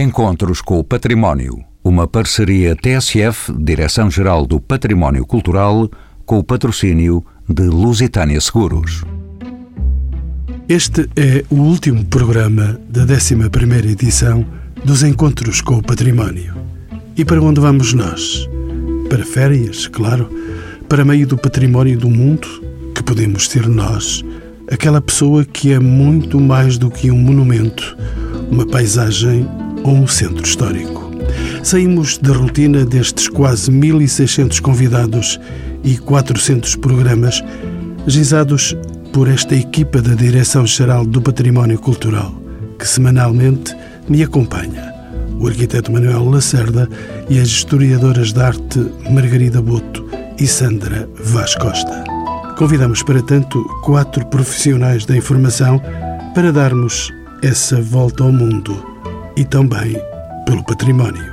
Encontros com o Património. Uma parceria TSF, Direção-Geral do Património Cultural, com o patrocínio de Lusitânia Seguros. Este é o último programa da 11ª edição dos Encontros com o Património. E para onde vamos nós? Para férias, claro, para meio do património do mundo, que podemos ser nós, aquela pessoa que é muito mais do que um monumento, uma paisagem ou um centro histórico. Saímos da rotina destes quase 1.600 convidados e 400 programas gizados por esta equipa da Direção-Geral do Património Cultural, que semanalmente me acompanha, o arquiteto Manuel Lacerda e as historiadoras de arte Margarida Boto e Sandra Vaz Costa. Convidamos para tanto quatro profissionais da informação para darmos essa volta ao mundo e também pelo património.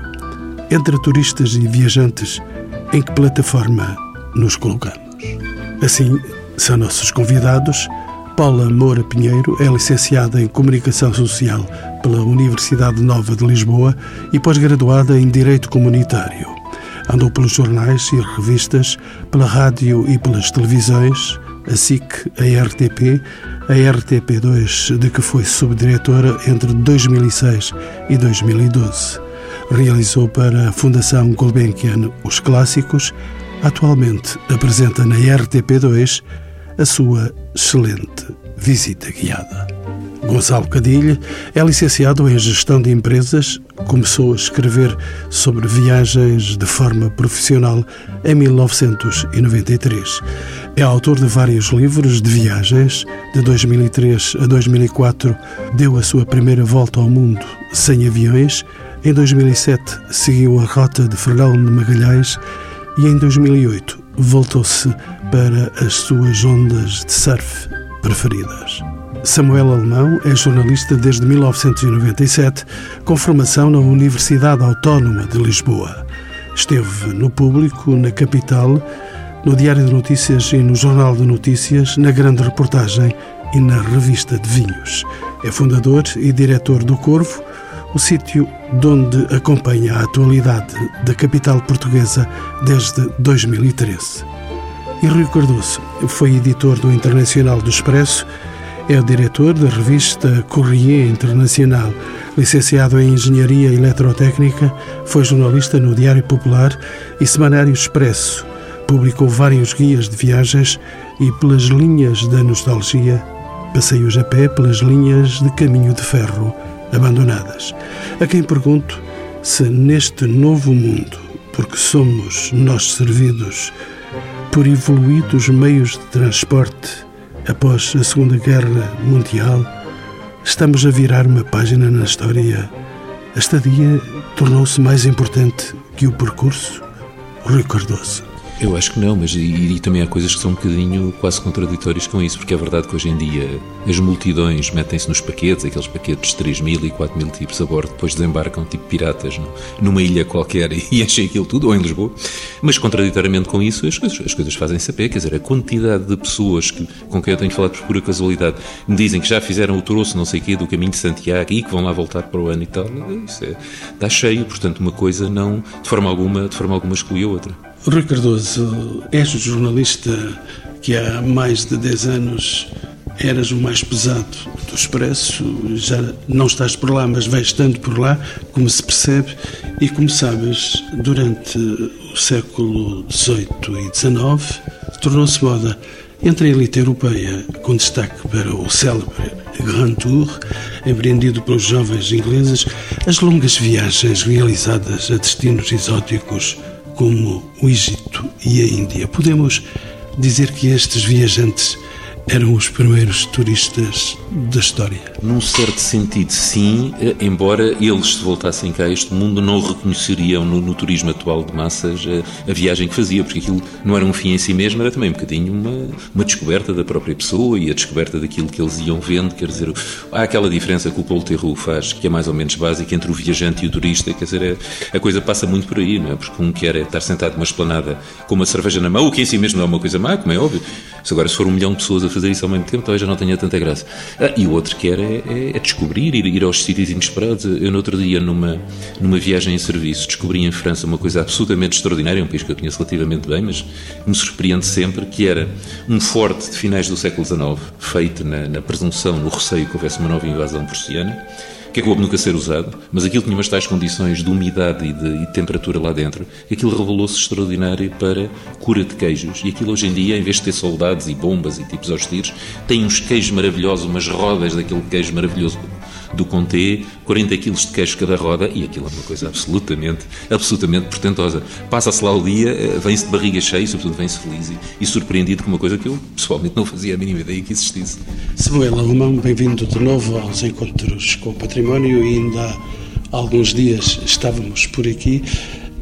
Entre turistas e viajantes, em que plataforma nos colocamos? Assim, são nossos convidados. Paula Moura Pinheiro é licenciada em Comunicação Social pela Universidade Nova de Lisboa e pós-graduada em Direito Comunitário. Andou pelos jornais e revistas, pela rádio e pelas televisões, a SIC, a RTP, a RTP2, de que foi subdiretora entre 2006 e 2012. Realizou para a Fundação Gulbenkian os clássicos. Atualmente apresenta na RTP2 a sua excelente visita guiada. Gonçalo Cadilha é licenciado em Gestão de Empresas, começou a escrever sobre viagens de forma profissional em 1993. É autor de vários livros de viagens. De 2003 a 2004, deu a sua primeira volta ao mundo sem aviões. Em 2007, seguiu a rota de Fernão de Magalhães e em 2008 voltou-se para as suas ondas de surf preferidas. Samuel Alemão é jornalista desde 1997, com formação na Universidade Autónoma de Lisboa. Esteve no público, na capital, no Diário de Notícias e no Jornal de Notícias, na Grande Reportagem e na Revista de Vinhos. É fundador e diretor do Corvo, o sítio de onde acompanha a atualidade da capital portuguesa desde 2013. E Rui Cardoso foi editor do Internacional do Expresso é diretor da revista Corrier Internacional. Licenciado em Engenharia Eletrotécnica, foi jornalista no Diário Popular e Semanário Expresso. Publicou vários guias de viagens e pelas linhas da nostalgia, passeios a pé pelas linhas de caminho de ferro abandonadas. A quem pergunto se neste novo mundo, porque somos nós servidos por evoluídos meios de transporte, após a Segunda Guerra Mundial, estamos a virar uma página na história. A estadia tornou-se mais importante que o percurso? Rui Cardoso. Eu acho que não, mas e, e, também há coisas que são um bocadinho quase contraditórias com isso, porque é verdade que hoje em dia as multidões metem-se nos paquetes, aqueles paquetes de 3 mil e 4 mil tipos a bordo, depois desembarcam tipo piratas no, numa ilha qualquer e, e enchem aquilo tudo, ou em Lisboa. Mas contraditoriamente com isso, as coisas, as coisas fazem-se a pé, quer dizer, a quantidade de pessoas que, com quem eu tenho falado por pura casualidade me dizem que já fizeram o troço, não sei o quê, do caminho de Santiago e que vão lá voltar para o ano e tal, isso é, está cheio, portanto, uma coisa não, de forma alguma, de forma alguma exclui a outra. Rui Cardoso, és o jornalista que há mais de 10 anos eras o mais pesado do Expresso, já não estás por lá, mas vais estando por lá, como se percebe, e como sabes, durante o século XVIII e XIX, tornou-se moda entre a elite europeia, com destaque para o célebre Grand Tour, empreendido pelos jovens ingleses, as longas viagens realizadas a destinos exóticos como o Egito e a Índia. Podemos dizer que estes viajantes eram os primeiros turistas da história. Num certo sentido, sim, embora eles, se voltassem cá a este mundo, não reconheceriam no, no turismo atual de massas a, a, viagem que fazia, porque aquilo não era um fim em si mesmo, era também um bocadinho uma, uma descoberta da própria pessoa e a descoberta daquilo que eles iam vendo. Quer dizer, há aquela diferença que o Paulo Terru faz, que é mais ou menos básica, entre o viajante e o turista, quer dizer, é, a coisa passa muito por aí, não é? Porque um quer é estar sentado numa esplanada com uma cerveja na mão, o que em si mesmo não é uma coisa má, como é óbvio. Se agora se for um milhão de pessoas a fazer isso ao mesmo tempo, talvez já não tenha tanta graça. Ah, e o outro que era é, é descobrir, ir, ir aos sítios inesperados. Eu, no outro dia, numa, numa viagem em serviço, descobri em França uma coisa absolutamente extraordinária, um país que eu conheço relativamente bem, mas me surpreende sempre, que era um forte de finais do século XIX, feito na, na presunção, no receio que houvesse uma nova invasão prussiana, que acabou por nunca ser usado, mas aquilo tinha umas tais condições de umidade e de, e de temperatura lá dentro, que aquilo revelou-se extraordinário para cura de queijos. E aquilo hoje em dia, em vez de ter soldados e bombas e tipos aos tiros, tem uns queijos maravilhosos, umas rodas daquele queijo maravilhoso do Conté, 40 quilos de queijo cada roda, e aquilo é uma coisa absolutamente, absolutamente portentosa. Passa-se lá o dia, eh, vem-se de barriga cheia, e sobretudo vem-se feliz e, e, surpreendido com uma coisa que eu pessoalmente não fazia a mínima ideia que existisse. Samuel Alemão, bem-vindo de novo aos Encontros com o Património e ainda há alguns dias estávamos por aqui.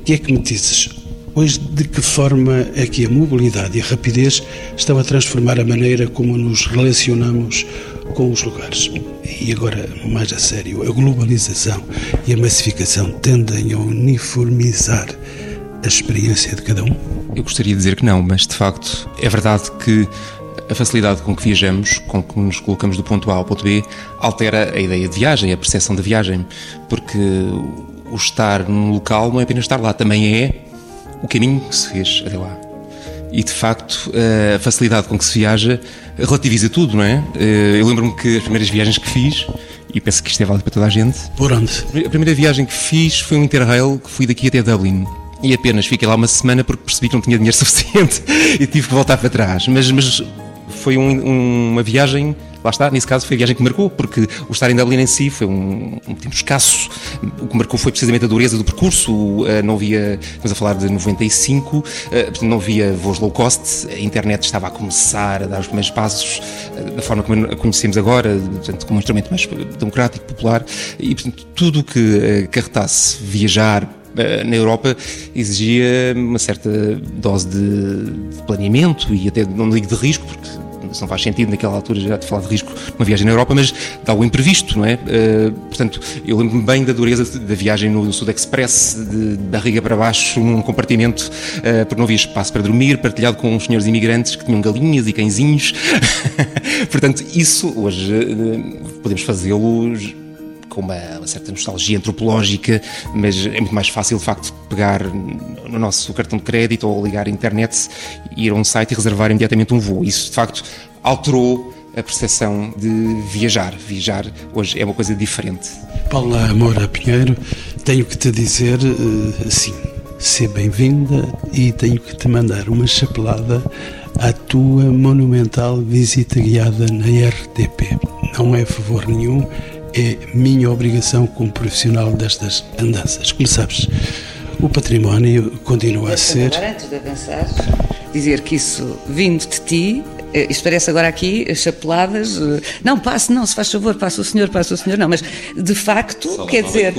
O que é que me dizes? Hoje, de que forma é que a mobilidade e a rapidez estão a transformar a maneira como nos relacionamos com os lugares? E agora, mais a sério, a globalização e a massificação tendem a uniformizar a experiência de cada um? Eu gostaria de dizer que não, mas de facto é verdade que a facilidade com que viajamos, com que nos colocamos do ponto A ao ponto B, altera a ideia de viagem, a percepção da viagem, porque o estar num local não é apenas estar lá, também é o caminho que se fez até lá. E de facto, a facilidade com que se viaja relativiza tudo, não é? Eh, eu lembro-me que as primeiras viagens que fiz, e penso que isto é válido para toda a gente. Por onde? A primeira viagem que fiz foi um Interrail que fui daqui até Dublin. E apenas fiquei lá uma semana porque percebi que não tinha dinheiro suficiente e tive que voltar para trás. Mas, mas foi um, uma viagem lá está, nesse caso foi a viagem que marcou, porque o estar em Dublin em si foi um, um tempo escasso. O que marcou foi precisamente a dureza do percurso. Uh, não havia, estamos a falar de 95, uh, portanto não havia voos low cost, a internet estava a começar a dar os primeiros passos uh, da forma como a conhecemos agora, portanto, como um instrumento mais democrático, popular, e portanto tudo o que acarretasse viajar na Europa exigia uma certa dose de planeamento e até não digo de risco, porque isso não faz sentido naquela altura já te falar de risco numa viagem na Europa, mas de algo imprevisto, não é? Uh, portanto, eu lembro-me bem da dureza da viagem no Sud Express, de barriga para baixo, num compartimento, uh, porque não havia espaço para dormir, partilhado com uns senhores imigrantes que tinham galinhas e cãezinhos. portanto, isso hoje uh, podemos fazê-lo com uma, uma, certa nostalgia antropológica, mas é muito mais fácil, de facto, pegar no nosso cartão de crédito ou ligar à internet, ir a um site e reservar imediatamente um voo. Isso, de facto, alterou a percepção de viajar. Viajar hoje é uma coisa diferente. Paula Moura Pinheiro, tenho que te dizer eh, assim, ser bem-vinda e tenho que te mandar uma chapelada à tua monumental visita guiada na RTP. Não é favor nenhum, é minha obrigação como profissional destas andanças. Como sabes, o património continua a ser. Agora, antes de avançar, dizer que isso vindo de ti isto parece agora aqui chapeladas. Eh, não, passe, não, se faz favor, passe o senhor, passe o senhor, não, mas de facto, quer dizer.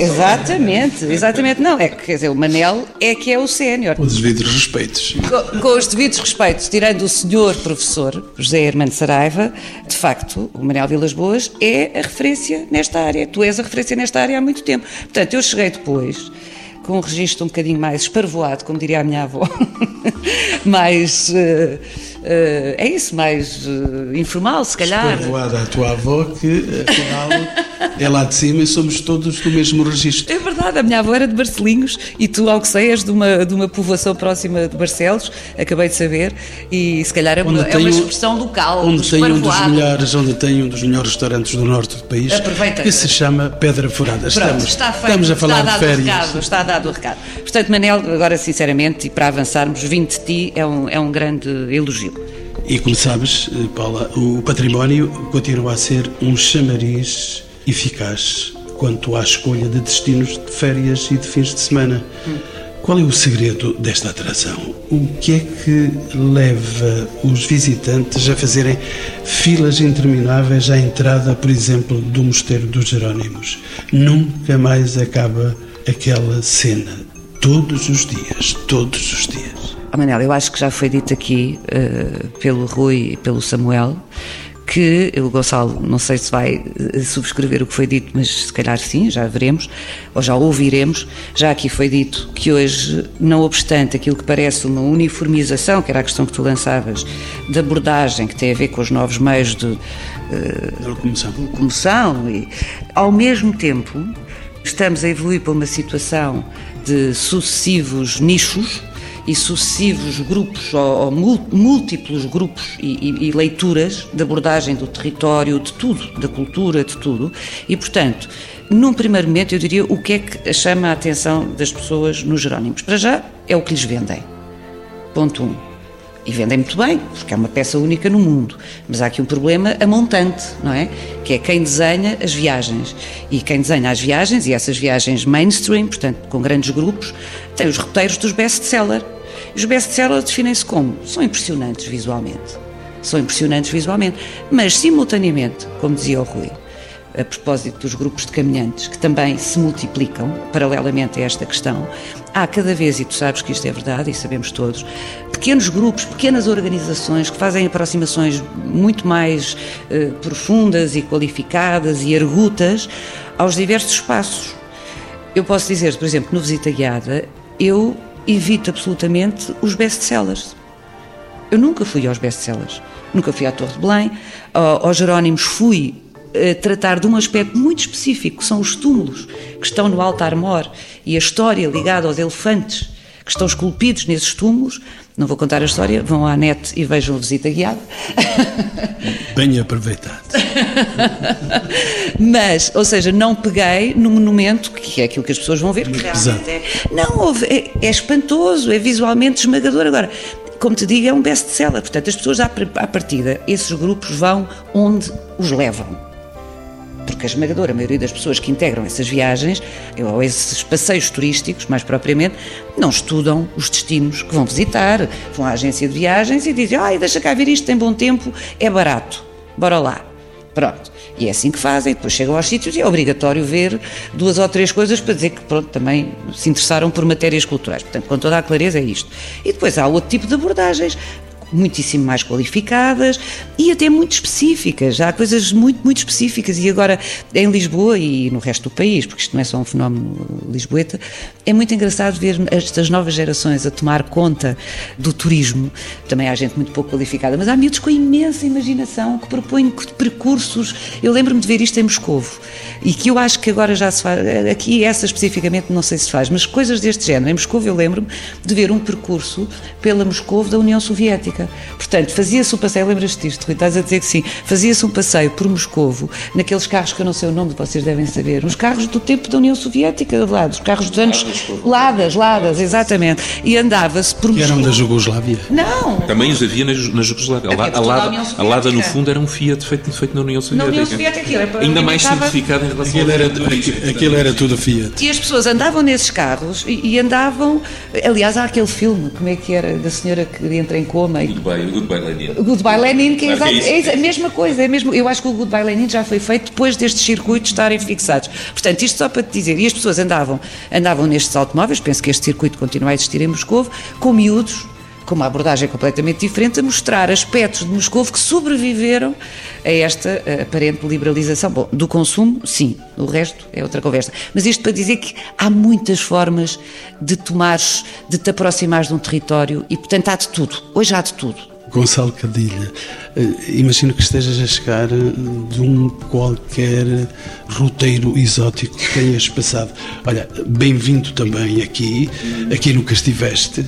Exatamente, exatamente, não, é que quer dizer, o Manel é que é o sénior. Com os devidos respeitos. Com, com, os devidos respeitos, tirando o senhor professor, José Hermano Saraiva, de facto, o Manel Vilas Boas é a referência nesta área. Tu és a referência nesta área há muito tempo. Portanto, eu cheguei depois com um registro um bocadinho mais esparvoado, como diria a minha avó, mais. Uh, é isso, mais uh, informal, se calhar. A tua avó, que afinal é lá de cima e somos todos do mesmo registro. É verdade, a minha avó era de Barcelinhos e tu, ao que sei, és de uma, de uma povoação próxima de Barcelos, acabei de saber, e se calhar é uma, é uma expressão local. Onde tem, um dos melhores, onde tem um dos melhores restaurantes do norte do país, Aproveita. que se chama Pedra Furada. Pronto, estamos, está feito, estamos a falar está de férias. Recado, está dado o recado. Portanto, Manel, agora sinceramente, e para avançarmos, vindo de ti é um, é um grande elogio. E como sabes, Paula, o património continua a ser um chamariz eficaz quanto à escolha de destinos de férias e de fins de semana. Qual é o segredo desta atração? O que é que leva os visitantes a fazerem filas intermináveis à entrada, por exemplo, do Mosteiro dos Jerónimos? Nunca mais acaba aquela cena. Todos os dias, todos os dias. Oh, Manel, eu acho que já foi dito aqui uh, pelo Rui e pelo Samuel que o Gonçalo, não sei se vai eh, subscrever o que foi dito, mas se calhar sim, já veremos, ou já ouviremos. Já aqui foi dito que hoje, não obstante aquilo que parece uma uniformização, que era a questão que tu lançavas, de abordagem que tem a ver com os novos meios de, uh, de locomoção. locomoção e, ao mesmo tempo, estamos a evoluir para uma situação de sucessivos nichos e sucessivos grupos ou, ou múltiplos grupos e, e, e, leituras de abordagem do território, de tudo, da cultura, de tudo. E, portanto, num primeiro momento, eu diria o que é que chama a atenção das pessoas nos Jerónimos. Para já, é o que lhes vendem. Ponto 1. Um. E vendem muito bem, porque é uma peça única no mundo. Mas há aqui um problema a montante, não é? Que é quem desenha as viagens. E quem desenha as viagens, e essas viagens mainstream, portanto, com grandes grupos, tem os roteiros dos best-seller. Os best-sellers definem-se como? São impressionantes visualmente. São impressionantes visualmente. Mas, simultaneamente, como dizia o Rui, a propósito dos grupos de caminhantes, que também se multiplicam, paralelamente a esta questão, há cada vez, e tu sabes que isto é verdade, e sabemos todos, pequenos grupos, pequenas organizações que fazem aproximações muito mais eh, profundas e qualificadas e argutas aos diversos espaços. Eu posso dizer, por exemplo, no Visita Guiada, eu evito absolutamente os best-sellers. Eu nunca fui aos best-sellers. Nunca fui à Torre de Belém, aos Jerónimos fui tratar de um aspecto muito específico, que são os túmulos que estão no altar mor e a história ligada aos elefantes que estão esculpidos nesses túmulos. Não vou contar a história, vão à net e vejam a visita guiada. Bem aproveitado. Mas, ou seja, não peguei no monumento, que é aquilo que as pessoas vão ver, que realmente é. Não, é, é espantoso, é visualmente esmagador. Agora, como te digo, é um best-seller. Portanto, as pessoas, à partida, esses grupos vão onde os levam porque a esmagadora maioria das pessoas que integram essas viagens, ou esses passeios turísticos, mais propriamente, não estudam os destinos que vão visitar, vão à agência de viagens e dizem, ai, deixa cá ver isto, tem bom tempo, é barato, bora lá. Pronto. E é assim que fazem, depois chegam aos sítios e é obrigatório ver duas ou três coisas para dizer que pronto, também se interessaram por matérias culturais. Portanto, com toda a clareza é isto. E depois há outro tipo de abordagens muitíssimo mais qualificadas e até muito específicas. Há coisas muito, muito específicas. E agora, em Lisboa e no resto do país, porque isto não é só um fenómeno lisboeta, é muito engraçado ver estas novas gerações a tomar conta do turismo. Também há gente muito pouco qualificada, mas há miúdos com imensa imaginação que propõem percursos. Eu lembro-me de ver isto em Moscovo e que eu acho que agora já se faz. Aqui, essa especificamente, não sei se faz, mas coisas deste género. Em Moscovo, eu lembro-me de ver um percurso pela Moscovo da União Soviética. Portanto, fazia-se um passeio, lembras-te disto, Rui? Estás a dizer que sim. Fazia-se um passeio por Moscovo, naqueles carros que eu não sei o nome, vocês devem saber, os carros do tempo da União Soviética, lá, os carros dos anos. Ladas, Ladas, exatamente. E andava-se por Moscovo. eram da Jugoslávia? Não. Também os havia na, na Jugoslávia. A, a, Lada, a Lada, no fundo, era um Fiat feito, feito na União Soviética. Na União Soviética, era para Ainda mais simplificado em relação aquilo era, aquilo, aquilo era tudo Fiat. E as pessoas andavam nesses carros e, e, andavam. Aliás, há aquele filme, como é que era, da senhora que entra em coma e Goodbye, Goodbye Lenin. Goodbye Lenin, que é, exato, é, a mesma coisa. É mesmo, eu acho que o Goodbye Lenin já foi feito depois destes circuitos estarem fixados. Portanto, isto só para te dizer, e as pessoas andavam, andavam nestes automóveis, penso que este circuito continua a existir em Moscou, com miúdos, com uma abordagem completamente diferente, a mostrar aspectos de Moscou que sobreviveram a esta eh, aparente liberalização. Bom, do consumo, sim, o resto é outra conversa. Mas isto para dizer que há muitas formas de tomares, de te aproximares de um território e, portanto, há de tudo. Hoje há de tudo. Gonçalo Cadilha, eh, imagino que estejas a chegar eh, de um qualquer roteiro exótico que tenhas passado. Olha, bem-vindo também aqui, aqui nunca estiveste,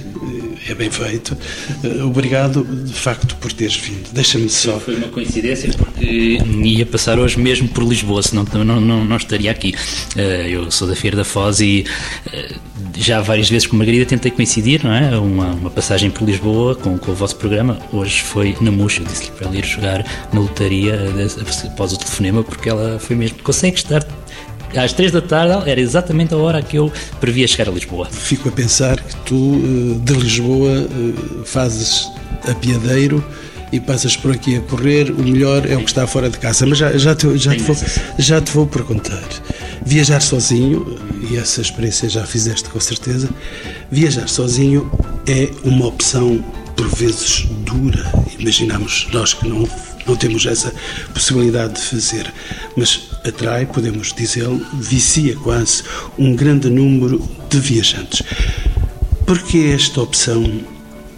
é bem feito. Eh, obrigado, de facto, por teres vindo. Deixa-me só. Foi uma coincidência porque ia passar hoje mesmo por Lisboa, senão não, não, não estaria aqui. Eh, eu sou da Feira da Foz e eh, já várias vezes com Margarida tentei coincidir, não é? Uma, uma passagem por Lisboa com, com o vosso programa. Hoje foi na eu disse-lhe para ela ir jogar na lotaria após o telefonema, porque ela foi mesmo. Consegue estar às três da tarde era exatamente a hora que eu previa chegar a Lisboa. Fico a pensar que tu, eh, de Lisboa, eh, fazes a Piadeiro e passas por aqui a correr, o melhor é o que está fora de casa. Mas já, já, te, já, te, vou, já te vou perguntar. Viajar sozinho, e essa experiência já fizeste com certeza, viajar sozinho é uma opção por vezes dura. Imaginamos nós que não não temos essa possibilidade de fazer. Mas atrai, podemos dizê-lo, vicia quase um grande número de viajantes. Por que esta opção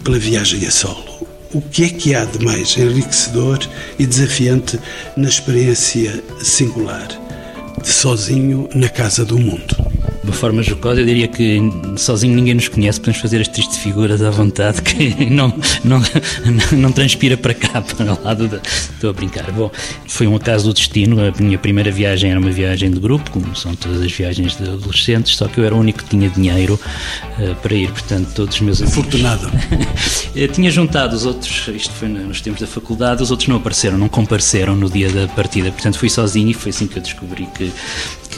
pela viagem a solo? O que é que há de mais enriquecedor e desafiante na experiência singular de sozinho na casa do mundo? Uma forma jocosa, eu diria que sozinho ninguém nos conhece, podemos fazer as tristes figuras à vontade que não, não, não transpira para cá, para o lado da. Estou a brincar. Bom, foi um acaso do destino. A minha primeira viagem era uma viagem de grupo, como são todas as viagens de adolescentes, só que eu era o único que tinha dinheiro uh, para ir, portanto, todos os meus amigos. Afortunado. tinha juntado os outros, isto foi nos tempos da faculdade, os outros não apareceram, não compareceram no dia da partida, portanto, fui sozinho e foi assim que eu descobri que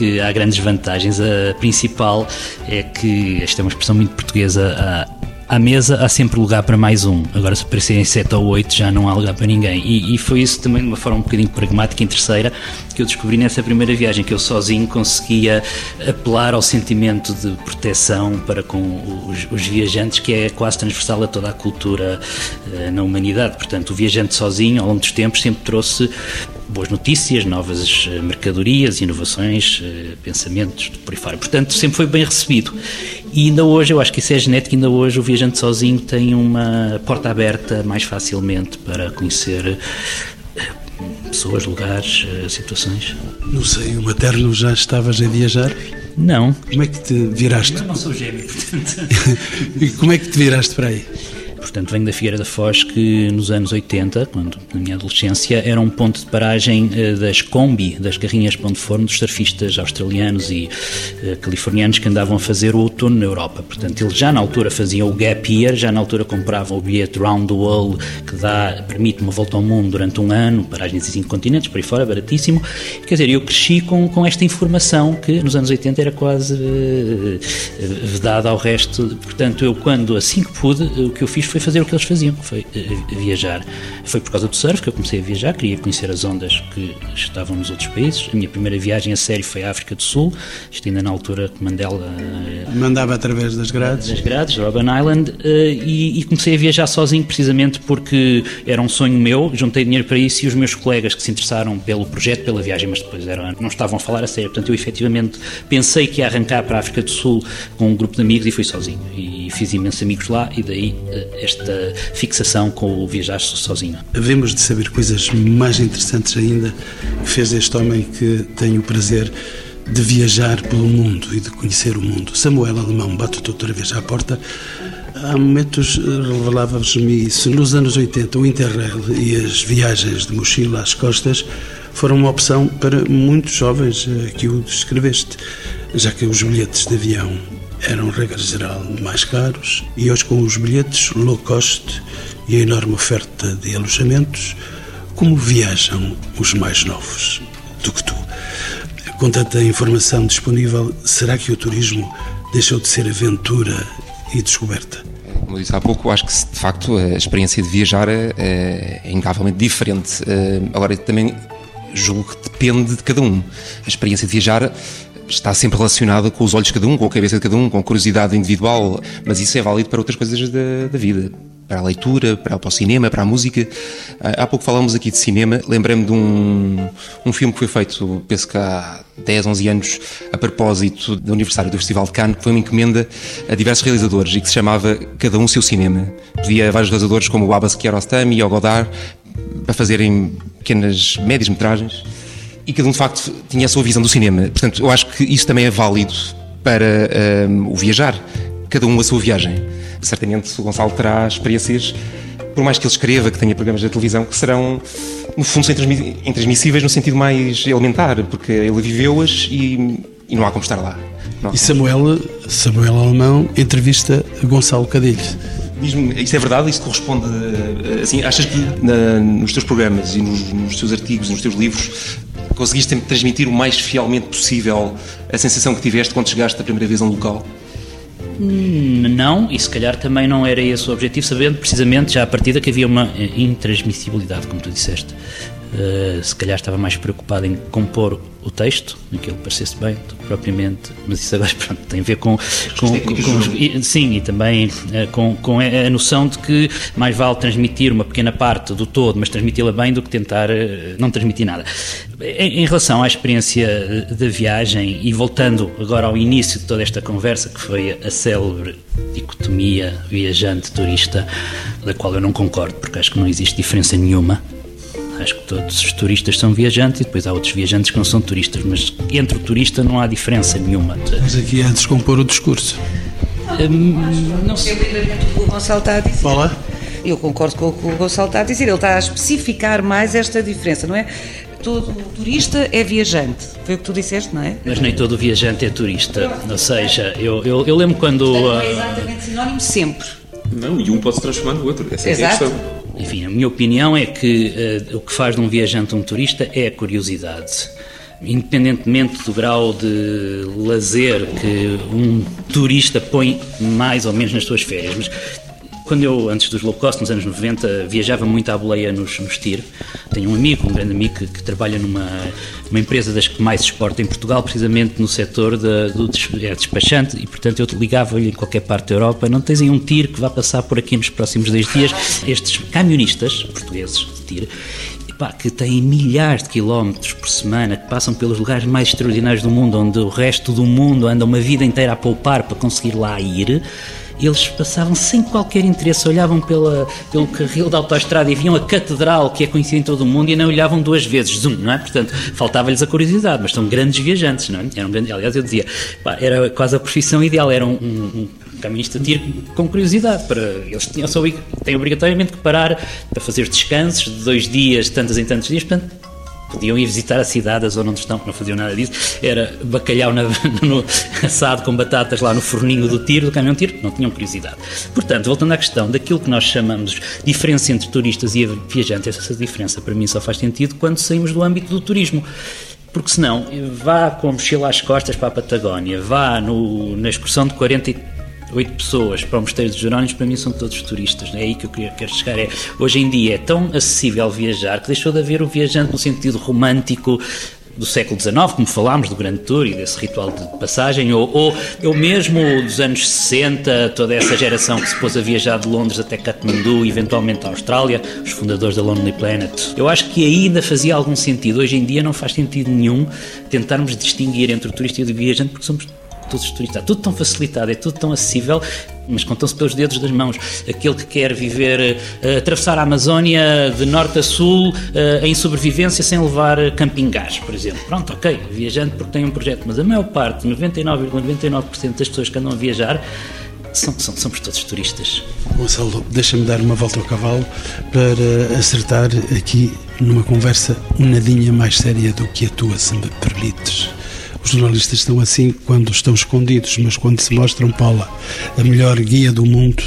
que há grandes vantagens. A principal é que, esta é uma expressão muito portuguesa, à mesa há sempre lugar para mais um. Agora, se aparecerem sete ou oito, já não há lugar para ninguém. E, e, foi isso também de uma forma um bocadinho pragmática, em terceira, que eu descobri nessa primeira viagem, que eu sozinho conseguia apelar ao sentimento de proteção para com os, os viajantes, que é quase transversal a toda a cultura uh, na humanidade. Portanto, o viajante sozinho, ao longo dos tempos, sempre trouxe boas notícias, novas eh, mercadorias, inovações, eh, pensamentos, por aí fora. Portanto, sempre foi bem recebido. E ainda hoje, eu acho que isso é genético, ainda hoje o viajante sozinho tem uma porta aberta mais facilmente para conhecer eh, pessoas, lugares, situações. No seio materno já estavas a viajar? Não. Como é que te viraste? Eu não sou gêmeo, portanto. e como é que te viraste para aí? Portanto, venho da Figueira da Foz, que nos anos 80, quando na minha adolescência, era um ponto de paragem eh, das Kombi, das carrinhas pão de forno dos surfistas australianos e uh, californianos que andavam a fazer o outono na Europa. Portanto, eles já na altura faziam o gap year, já na altura compravam o bilhete Round the World, que dá, permite uma volta ao mundo durante um ano, paragens em cinco continentes, por aí fora, baratíssimo. Quer dizer, eu cresci com, com esta informação que nos anos 80 era quase uh, vedada ao resto. Portanto, eu quando, assim que pude, o que eu fiz foi fazer o que eles faziam, foi uh, viajar. Foi por causa do surf que eu comecei a viajar, queria conhecer as ondas que estavam nos outros países. A minha primeira viagem a sério foi à África do Sul, isto ainda na altura que Mandela... Uh, Mandava através das grades. Das grades, Robben Island, e, e, comecei a viajar sozinho precisamente porque era um sonho meu, juntei dinheiro para isso e os meus colegas que se interessaram pelo projeto, pela viagem, mas depois eram, não estavam a falar a sério. Portanto, eu efetivamente pensei que ia arrancar para a África do Sul com um grupo de amigos e fui sozinho. E fiz imensos amigos lá e daí esta fixação com o viajar sozinho. Havemos de saber coisas mais interessantes ainda que fez este homem que tem o prazer de viajar pelo mundo e de conhecer o mundo. Samuel Alemão bate outra vez à porta. Há momentos revelava-me isso. Nos anos 80, o Interrail e as viagens de mochila às costas foram uma opção para muitos jovens eh, que o descreveste, já que os bilhetes de avião eram, regra geral, mais caros e hoje, com os bilhetes low cost e a enorme oferta de alojamentos, como viajam os mais novos do que tu? Com tanta informação disponível, será que o turismo deixou de ser aventura e descoberta? Como eu disse há pouco, acho que de facto a experiência de viajar é, é incomparavelmente diferente. Eh, agora, também julgo que depende de cada um. A experiência de viajar está sempre relacionada com os olhos de cada um, com a cabeça de cada um, com a curiosidade individual, mas isso é válido para outras coisas da, da vida. Para a leitura, para, para, o cinema, para a música. Há pouco falámos aqui de cinema, lembrei-me de um, um filme que foi feito, penso que há 10, 11 anos, a propósito do aniversário do Festival de Cannes, que foi uma encomenda a diversos realizadores e que se chamava Cada Um Seu Cinema. Pedia vários realizadores como o Abbas Kiarostami e o Godard para fazerem pequenas médias metragens e cada um de facto tinha a sua visão do cinema. Portanto, eu acho que isso também é válido para um, o viajar, cada um a sua viagem. Certamente o Gonçalo terá experiências, por mais que ele escreva, que tenha programas de televisão, que serão, no fundo, intransmissíveis no sentido mais elementar, porque ele viveu-as e, e, não há como estar lá. Não. E Samuel, Samuel Alemão entrevista Gonçalo Cadilho. Diz-me, isso é verdade? Isso corresponde. Assim, achas que na, nos teus programas e nos, nos teus artigos, nos teus livros, conseguiste transmitir o mais fielmente possível a sensação que tiveste quando chegaste a primeira vez a um local? Hum, não, e se calhar também não era esse o objetivo, sabendo precisamente já a partida que havia uma intransmissibilidade, como tu disseste. Uh, se calhar estava mais preocupado em compor o texto, em que ele parecesse bem, propriamente, mas isso agora pronto, tem a ver com, com, com, com e, sim, e também uh, com, com a noção de que mais vale transmitir uma pequena parte do todo, mas transmiti-la bem, do que tentar uh, não transmitir nada. Em, em, relação à experiência da viagem, e voltando agora ao início de toda esta conversa, que foi a célebre dicotomia viajante-turista, da qual eu não concordo, porque acho que não existe diferença nenhuma Acho que todos os turistas são viajantes e depois há outros viajantes que não são turistas, mas entre o turista não há diferença nenhuma. Mas aqui é a descompor o discurso. Hum, não sei o que o Gonçalo está a dizer. Fala. Eu concordo com o que o Gonçalo está a dizer. Ele está a especificar mais esta diferença, não é? todo turista é viajante. Foi o que tu disseste, não é? Mas nem todo viajante é turista. Ou seja, eu, eu, eu lembro quando. Não é exatamente sinónimo sempre. Não, e um pode se transformar no outro. Essa Exato. é a questão. Enfim, a minha opinião é que uh, o que faz de um viajante um turista é a curiosidade. Independentemente do grau de lazer que um turista põe mais ou menos nas suas férias, mas quando eu, antes dos low cost, nos anos 90, viajava muito à boleia nos, nos TIR, tenho um amigo, um grande amigo, que, que trabalha numa uma empresa das que mais exporta em Portugal, precisamente no setor de, do é despachante, e portanto eu ligava-lhe em qualquer parte da Europa, não tens aí um TIR que vá passar por aqui nos próximos 10 dias? Estes camionistas portugueses de TIR que têm milhares de quilómetros por semana, que passam pelos lugares mais extraordinários do mundo, onde o resto do mundo anda uma vida inteira a poupar para conseguir lá ir, eles passavam sem qualquer interesse, olhavam pela, pelo carril da autoestrada e viam a catedral que é conhecida em todo o mundo e não olhavam duas vezes, zoom, não é? Portanto, faltava-lhes a curiosidade, mas são grandes viajantes, não é? Eram grandes, aliás, eu dizia, pá, era quase a profissão ideal, eram um, um caminhista de tiro com curiosidade. Para, eles tinham só, têm obrigatoriamente que parar para fazer descansos de dois dias, tantos em tantos dias, portanto, podiam ir visitar a cidade, a zona onde estão, não faziam nada disso, era bacalhau na, no, assado com batatas lá no forninho do tiro, do caminhão tiro, não tinham curiosidade. Portanto, voltando à questão daquilo que nós chamamos diferença entre turistas e viajantes, essa diferença para mim só faz sentido quando saímos do âmbito do turismo. Porque senão, vá com a mochila às costas para a Patagónia, vá no, na excursão de 40 oito pessoas para o Mosteiro dos Jerónimos, para mim são todos turistas. É aí que eu quero chegar. É, hoje em dia é tão acessível viajar que deixou de haver o viajante no sentido romântico do século XIX, como falámos, do Grande Tour e desse ritual de passagem, ou, ou, ou mesmo dos anos 60, toda essa geração que se pôs a viajar de Londres até Katmandu, eventualmente à Austrália, os fundadores da Lonely Planet. Eu acho que ainda fazia algum sentido. Hoje em dia não faz sentido nenhum tentarmos distinguir entre o turista e o viajante, porque somos todos os turistas. Está tudo tão facilitado, é tudo tão acessível, mas contam-se pelos dedos das mãos. Aquele que quer viver, uh, atravessar a Amazónia de norte a sul uh, em sobrevivência sem levar camping gás, por exemplo. Pronto, ok, viajante porque tem um projeto, mas a maior parte, 99,99% ,99 das pessoas que andam a viajar, são, são, somos todos turistas. Gonçalo, deixa-me dar uma volta ao cavalo para acertar aqui numa conversa um nadinha mais séria do que a tua, se me permites. Os jornalistas estão assim quando estão escondidos, mas quando se mostram, Paula, a melhor guia do mundo,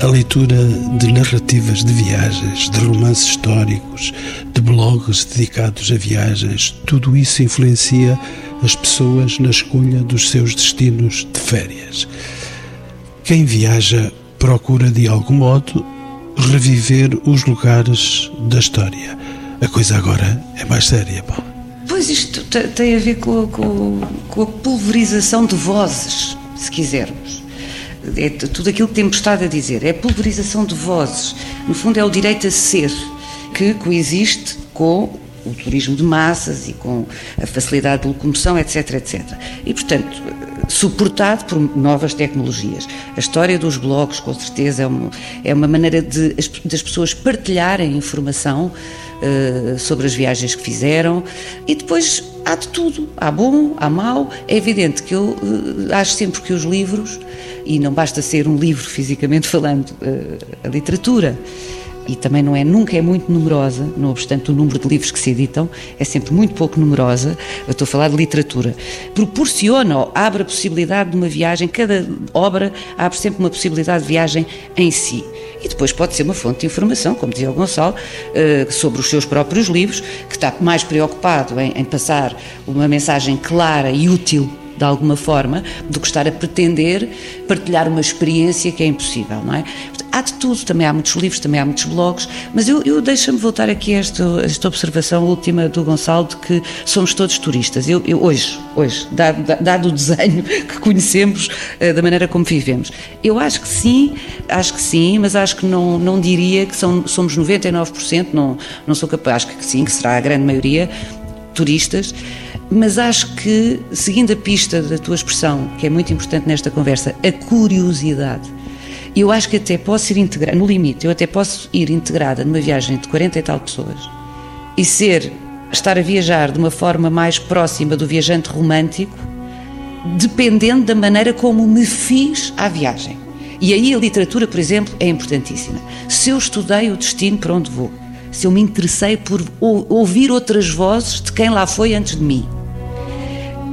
a leitura de narrativas de viagens, de romances históricos, de blogs dedicados a viagens, tudo isso influencia as pessoas na escolha dos seus destinos de férias. Quem viaja procura de algum modo reviver os lugares da história. A coisa agora é mais séria, Paula. Pois isto tem a ver com, com, com a pulverização de vozes, se quisermos. É tudo aquilo que temos estado a dizer. É a pulverização de vozes. No fundo, é o direito a ser que coexiste com o turismo de massas e com a facilidade de locomoção, etc, etc. E, portanto, suportado por novas tecnologias. A história dos blogs, com certeza, é uma, é uma maneira de, das pessoas partilharem informação uh, sobre as viagens que fizeram e depois há de tudo. Há bom, há mau. É evidente que eu uh, acho sempre que os livros, e não basta ser um livro fisicamente falando, uh, a literatura e também não é nunca é muito numerosa, não obstante o número de livros que se editam é sempre muito pouco numerosa. Eu estou a falar de literatura. Proporciona, ou abre a possibilidade de uma viagem. Cada obra abre sempre uma possibilidade de viagem em si. E depois pode ser uma fonte de informação, como dizia o Gonçalo, eh, sobre os seus próprios livros, que está mais preocupado em, em passar uma mensagem clara e útil de alguma forma, do que estar a pretender partilhar uma experiência que é impossível, não é? Há de tudo, também há muitos livros, também há muitos blogs, mas eu, eu deixa-me voltar aqui a esta, esta observação última do Gonçalo de que somos todos turistas. Eu, eu hoje, hoje, dado, dado o desenho que conhecemos, uh, da maneira como vivemos, eu acho que sim, acho que sim, mas acho que não, não diria que são, somos 99%, não, não sou capaz, acho que sim, que será a grande maioria, turistas, mas acho que, seguindo a pista da tua expressão, que é muito importante nesta conversa, a curiosidade eu acho que até posso ir integrada, no limite, eu até posso ir integrada numa viagem de 40 e tal pessoas e ser, estar a viajar de uma forma mais próxima do viajante romântico, dependendo da maneira como me fiz à viagem. E aí a literatura, por exemplo, é importantíssima. Se eu estudei o destino para onde vou, se eu me interessei por ouvir outras vozes de quem lá foi antes de mim,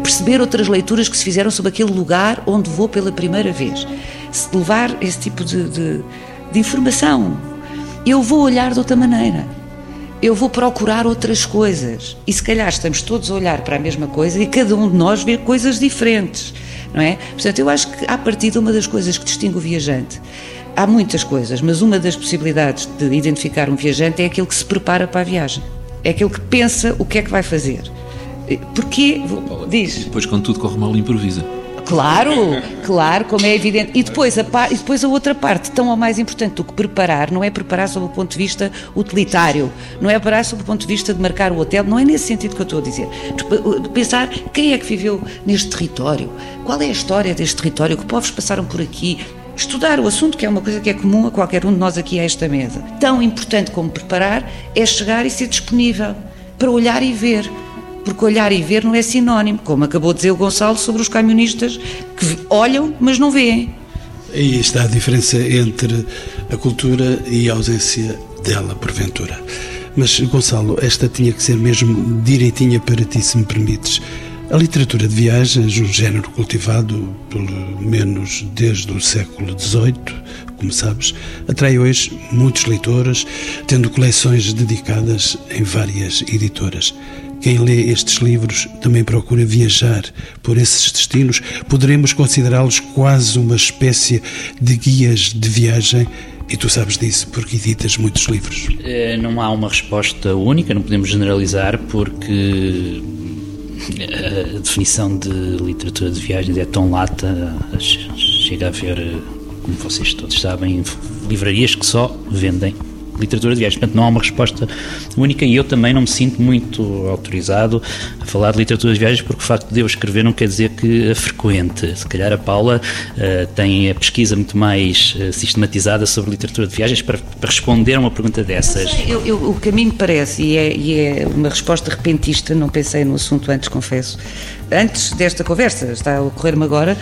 perceber outras leituras que se fizeram sobre aquele lugar onde vou pela primeira vez se levar esse tipo de, de, de informação, eu vou olhar de outra maneira. Eu vou procurar outras coisas. E se calhar estamos todos a olhar para a mesma coisa e cada um de nós vê coisas diferentes, não é? Portanto, eu acho que, a partir de uma das coisas que distingue o viajante, há muitas coisas, mas uma das possibilidades de identificar um viajante é aquele que se prepara para a viagem. É aquele que pensa o que é que vai fazer. Porquê? Diz. Depois, quando tudo corre mal, improvisa. Claro, claro, como é evidente. E depois, a par, e depois a outra parte, tão ou mais importante do que preparar, não é preparar sob o ponto de vista utilitário, não é preparar sob o ponto de vista de marcar o hotel, não é nesse sentido que eu estou a dizer. Pensar quem é que viveu neste território, qual é a história deste território, que povos passaram por aqui, estudar o assunto, que é uma coisa que é comum a qualquer um de nós aqui a esta mesa. Tão importante como preparar é chegar e ser disponível para olhar e ver porque olhar e ver não é sinónimo, como acabou de dizer o Gonçalo sobre os camionistas que olham, mas não veem. Aí está a diferença entre a cultura e a ausência dela, porventura. Mas, Gonçalo, esta tinha que ser mesmo direitinha para ti, se me permites. A literatura de viagens, um género cultivado pelo menos desde o século XVIII, como sabes, atrai hoje muitos leitores, tendo coleções dedicadas em várias editoras. Quem lê estes livros também procura viajar por esses destinos. Poderemos considerá-los quase uma espécie de guias de viagem. E tu sabes disso porque editas muitos livros. Eh, não há uma resposta única, não podemos generalizar, porque a definição de literatura de viagens é tão lata, chega a haver, como vocês todos sabem, livrarias que só vendem literatura de viagens. Portanto, não há uma resposta única e eu também não me sinto muito autorizado a falar de literatura de viagens porque o facto de eu escrever não quer dizer que a frequente. Se calhar a Paula uh, tem a pesquisa muito mais uh, sistematizada sobre literatura de viagens para, para, responder a uma pergunta dessas. Eu, eu, o me parece, e é, e é uma resposta repentista, não pensei no assunto antes, confesso, antes desta conversa, está a ocorrer-me agora,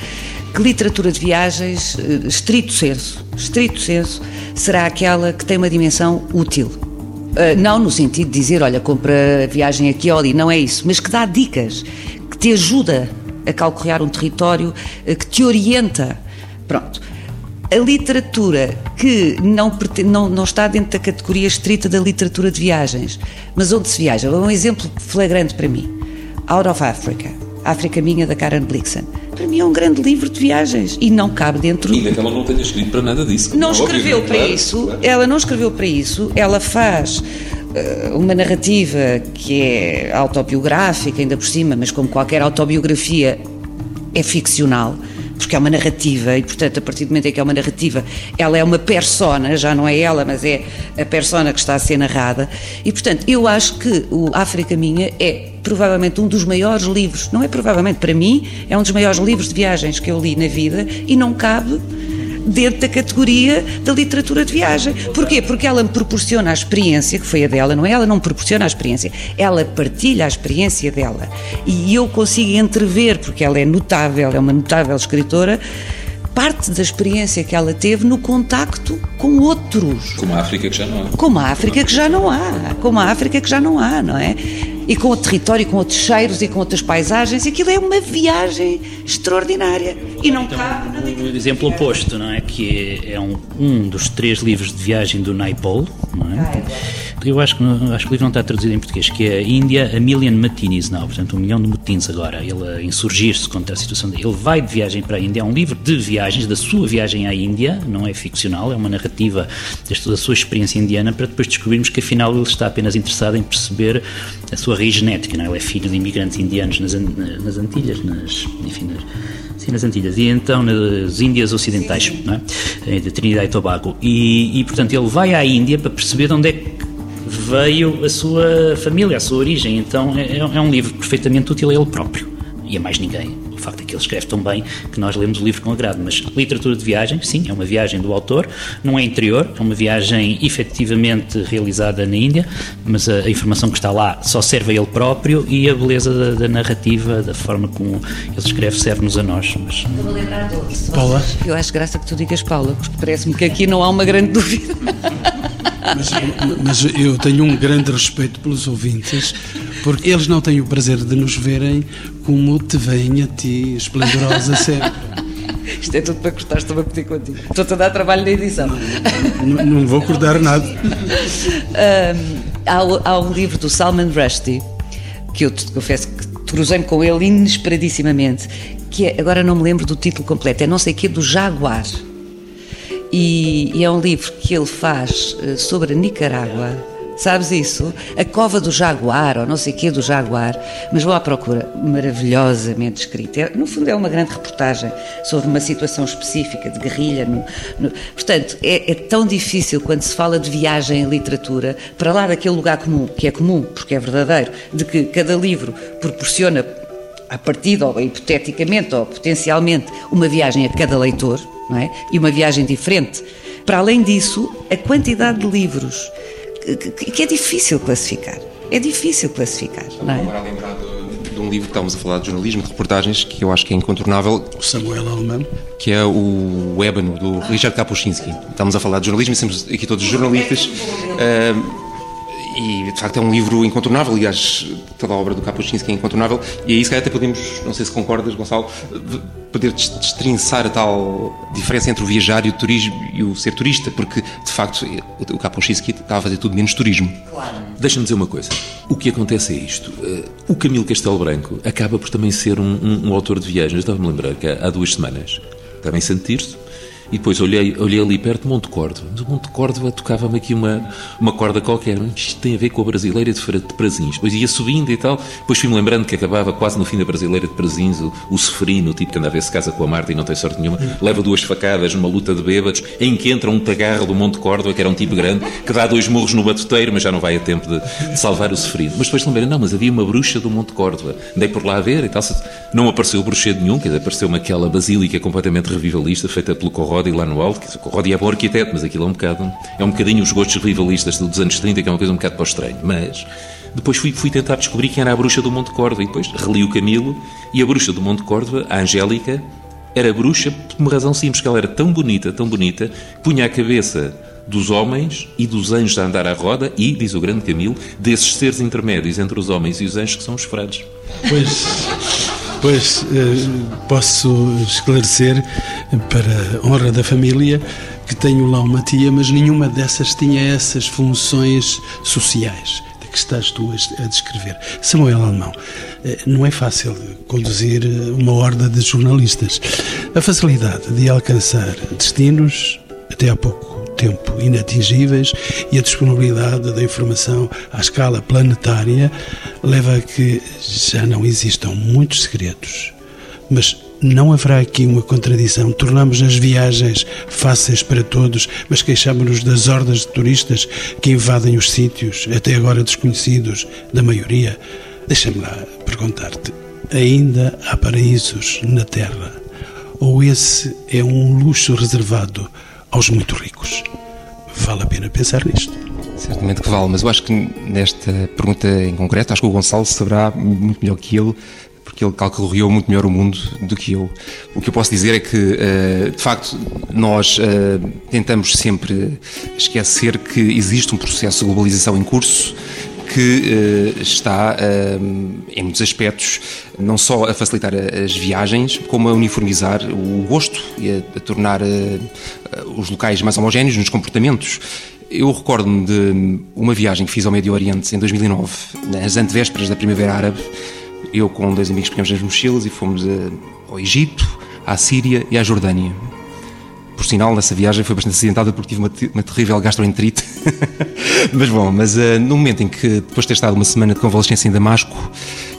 que literatura de viagens, eh, estrito senso, estrito senso, será aquela que tem uma dimensão útil. Uh, não no sentido de dizer, olha, compra viagem aqui ou ali, não é isso, mas que dá dicas, que te ajuda a calcular um território, uh, que te orienta. Pronto. A literatura que não, não, não está dentro da categoria estrita da literatura de viagens, mas onde se viaja, um exemplo flagrante para mim: Out of Africa, África Minha, da Karen Blixen para mim é um grande livro de viagens e não cabe dentro. Ainda que ela não tenha escrito para nada disso. Não escreveu óbvio, para claro, isso, claro. ela não escreveu para isso, ela faz uh, uma narrativa que é autobiográfica, ainda por cima, mas como qualquer autobiografia, é ficcional porque é uma narrativa e, portanto, a partir do momento em que é uma narrativa, ela é uma persona, já não é ela, mas é a persona que está a ser narrada. E, portanto, eu acho que o África Minha é provavelmente um dos maiores livros, não é provavelmente, para mim, é um dos maiores livros de viagens que eu li na vida e não cabe dentro da categoria da literatura de viagem. Porquê? Porque ela me proporciona a experiência, que foi a dela, não é? Ela não me proporciona a experiência, ela partilha a experiência dela. E eu consigo entrever, porque ela é notável, é uma notável escritora, parte da experiência que ela teve no contacto com outros. Como a África que já não há. Como a África que já não há. Como a África que já não há, não é? e com o território, com outros cheiros e com outras paisagens. Aquilo é uma viagem extraordinária. E não cabe na O exemplo oposto, não é? Que é, é um, um dos três livros de viagem do Naipaul, não é? Eu acho que, acho que o livro não está traduzido em português, que é Índia, a Million Matinis Now, portanto, um milhão de motins agora, ele a insurgir-se contra a situação dele. Ele vai de viagem para a Índia, é um livro de viagens, da sua viagem à Índia, não é ficcional, é uma narrativa da sua experiência indiana, para depois descobrirmos que afinal ele está apenas interessado em perceber a sua raiz genética, não é? Ele é filho de imigrantes indianos nas, nas Antilhas, nas, enfim, nas, Sim, nas Antilhas. Então nas Índias Ocidentais, é? Eh, de Trinidad e Tobago. E, e, portanto, ele vai à Índia para perceber de onde é que veio a sua família, a sua origem. Então é, é um livro perfeitamente útil a ele próprio e a mais ninguém. O facto é que ele escreve tão bem que nós lemos o livro com agrado. Mas literatura de viagem, sim, é uma viagem do autor, não é interior, é uma viagem efetivamente realizada na Índia, mas a, a informação que está lá só serve a ele próprio e a beleza da, da narrativa, da forma como ele escreve, serve-nos a nós. Mas, lembrar de. Paula? Eu acho graça que tu digas Paula, porque parece-me que aqui não há uma grande dúvida. Mas, mas eu tenho um grande respeito pelos ouvintes, porque eles não têm o prazer de nos verem como te veem a ti, esplendorosa sempre. Isto é tudo para cortar, estou a pedir contigo. Estou-te a dar trabalho na edição. N- Não vou acordar nada. Ahm, há, há um livro do Salman Rushdie que eu te confesso que cruzei-me com ele inesperadissimamente, que é, agora não me lembro do título completo, é não sei o que do Jaguar. E, e é um livro que ele faz eh, sobre a Nicarágua. Sabes isso? A cova do Jaguar, ou não sei o que do Jaguar, mas vou à procura. Maravilhosamente escrita. É, No fundo, é uma grande reportagem sobre uma situação específica de guerrilha. no- no- Portanto, é, é tão difícil quando se fala de viagem em literatura, para lá daquele lugar comum, que é comum, porque é verdadeiro, de que cada livro proporciona a partir, ou hipoteticamente, ou potencialmente, uma viagem a cada leitor, não é? E uma viagem diferente. Para além disso, a quantidade de livros que, que- é difícil classificar. É difícil classificar, não é? Agora lembrar de, de um livro que estávamos a falar de jornalismo, de reportagens, que eu acho que é incontornável, O Samuel Alemão. que é o Ébano, do Richard Kapuscinski. Estamos a falar de jornalismo e somos aqui todos jornalistas. ah, e de facto é um livro incontornável, aliás, toda a obra do Kapuscinski é incontornável. E aí, se calhar, até podemos, não sei se concordas, Gonçalo, de- poder des- destrinçar a tal diferença entre o viajar e o turismo e o ser turista, porque de facto o Kapuscinski estava a fazer tudo menos turismo. Deixa-me dizer uma coisa. O que acontece é isto. Eh, o Camilo Castelo Branco acaba por também ser um, um- um autor de viagens. Estava-me a lembrar que há, há duas semanas estava em Santo Tirso e depois olhei, olhei ali perto Monte Córdoba. O Monte Córdoba tocava-me aqui uma, uma corda qualquer. Isto tem a ver com a brasileira de de. Depois ia subindo e tal. Depois fui-me lembrando que acabava quase no fim da brasileira de Prazins o, o Seferino, o tipo que anda a ver se casa com a Marta e não tem sorte nenhuma, leva duas facadas numa luta de bêbados, em que entra um tagarro do Monte Córdoba, que era um tipo grande, que dá dois murros no batuteiro, mas já não vai a tempo de, de salvar o Seferino. Mas depois lembrei, não, mas havia uma bruxa do Monte Córdoba. Andei por lá a ver e tal. Não apareceu bruxedo nenhum, quer dizer, apareceu-me aquela basílica completamente revivalista, feita pelo Corrodi no alto. Que, o Corrodi é bom arquiteto, mas aquilo é um bocado, é um bocadinho os gostos revivalistas dos anos 30, que é uma coisa um bocado para o estranho. Mas depois fui, fui tentar descobrir quem era a bruxa do Monte Córdoba e depois reli o Camilo e a bruxa do Monte Córdoba, a Angélica, era bruxa por uma razão simples, que ela era tão bonita, tão bonita, punha a cabeça dos homens e dos anjos a andar à roda e, diz o grande Camilo, desses seres intermédios entre os homens e os anjos que são os frades. Pois, pois eh, posso esclarecer para honra da família que tenho lá uma tia, mas nenhuma dessas tinha essas funções sociais que estás tu a descrever. Samuel Alemão, eh, não é fácil conduzir uma horda de jornalistas. A facilidade de alcançar destinos, até há pouco tempo inatingíveis e a disponibilidade da informação à escala planetária leva a que já não existam muitos segredos. Mas não haverá aqui uma contradição. Tornamos as viagens fáceis para todos, mas queixamos-nos das hordas de turistas que invadem os sítios, até agora desconhecidos da maioria. Deixa-me lá perguntar-te: ainda há paraísos na Terra? Ou esse é um luxo reservado aos muito ricos? Vale a pena pensar nisto. Certamente que vale, mas eu acho que nesta pergunta em concreto, acho que o Gonçalo saberá muito melhor que ele, porque ele calculou muito melhor o mundo do que eu. O que eu posso dizer é que, eh, de facto, nós eh, tentamos sempre esquecer que existe um processo de globalização em curso, que uh, está, uh, em muitos aspectos, não só a facilitar as viagens, como a uniformizar o gosto e a, a tornar uh, os locais mais homogéneos nos comportamentos. Eu recordo-me de uma viagem que fiz ao Médio Oriente em 2009, nas antevésperas da Primavera Árabe. Eu com dois amigos pegamos nas mochilas e fomos ao Egito, à Síria e à Jordânia. Por sinal, nessa viagem foi bastante acidentada porque tive uma, uma terrível gastroenterite. mas bom, mas uh, no momento em que, depois de ter estado uma semana de convalescência em Damasco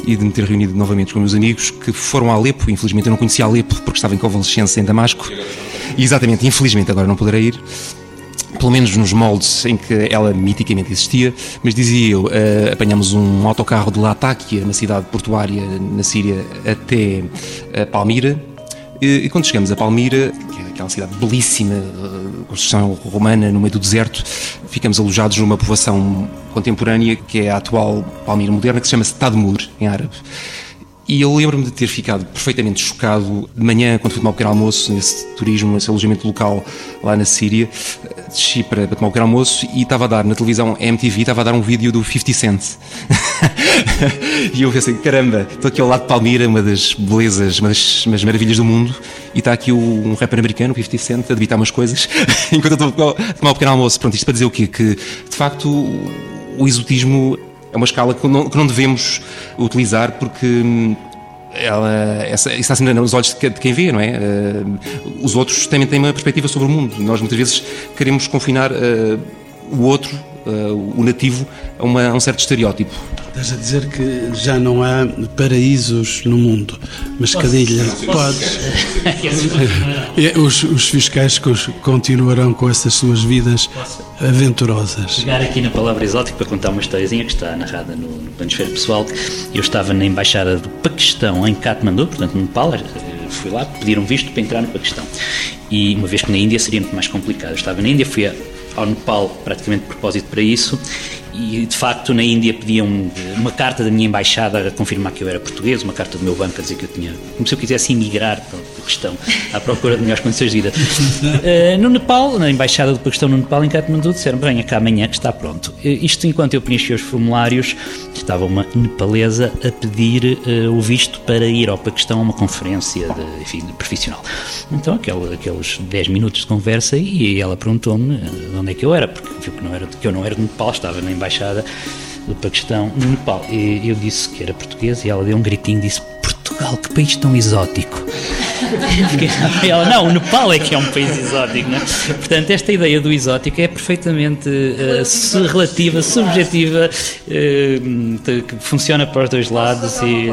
e de me ter reunido novamente com meus amigos que foram a Alepo, infelizmente eu não conhecia Alepo porque estava em convalescência em Damasco. E, exatamente, infelizmente agora não poderei ir pelo menos nos moldes em que ela miticamente existia, mas dizia eu, uh, apanhamos um autocarro de Latakia, na cidade portuária na Síria, até uh, Palmira, e, e, quando chegamos a Palmira, aquela cidade belíssima, construção romana no meio do deserto, ficamos alojados numa povoação contemporânea que é a atual Palmira moderna, que se chama Tadmur, em árabe. E eu lembro-me de ter ficado perfeitamente chocado de manhã, quando fui tomar o pequeno almoço, nesse turismo, nesse alojamento local lá na Síria. Desci para, para tomar o pequeno almoço e estava a dar na televisão MTV, estava a dar um vídeo do 50 Cent. e eu pensei, caramba, estou aqui ao lado de Palmira, uma das belezas, uma das, uma das maravilhas do mundo, e está aqui um rapper americano, o 50 Cent, a debitar umas coisas, enquanto eu estou a tomar o pequeno almoço. Pronto, isto para dizer o quê? Que, de facto, o exotismo é uma escala que não, que não devemos utilizar porque hum, ela, essa, isso está sempre nos olhos de quem vê, não é? Uh, os outros também têm uma perspectiva sobre o mundo. Nós muitas vezes queremos confinar uh, o outro, uh, o nativo, a, uma, a um certo estereótipo. Estás a dizer que já não há paraísos no mundo, mas Cadilha, podes. os, os fiscais continuarão com essas suas vidas aventurosas. Pegar aqui na palavra exótico para contar uma historiazinha que está narrada no, no Planosfera Pessoal. Eu estava na embaixada do Paquistão em Katmandu, portanto no Nepal, fui lá pedir um visto para entrar no Paquistão. E uma vez que na Índia seria muito mais complicado. Eu estava na Índia, fui ao Nepal praticamente de propósito para isso. E de facto na Índia pediam uma carta da minha embaixada a confirmar que eu era português, uma carta do meu banco a dizer que eu tinha, como se eu quisesse emigrar para o Paquistão, à procura de melhores condições de vida. Uh, no Nepal, na embaixada do Paquistão no Nepal, em Katmandu, disseram, venha cá amanhã que está pronto. Uh, isto enquanto eu preenchi os formulários, estava uma nepalesa a pedir uh, o visto para ir ao Paquistão a uma conferência de, enfim, de profissional. Então, aquele, aqueles 10 minutos de conversa e ela perguntou-me de onde é que eu era, porque viu que, não era, que eu não era de Nepal, estava na embaixada do Paquistão no Nepal. E eu disse que era português e ela deu um gritinho e disse: Portugal, que país tão exótico. não, o Nepal é que é um país exótico, não é? Portanto, esta ideia do exótico é perfeitamente uh, relativa, subjetiva, uh, que funciona para os dois lados e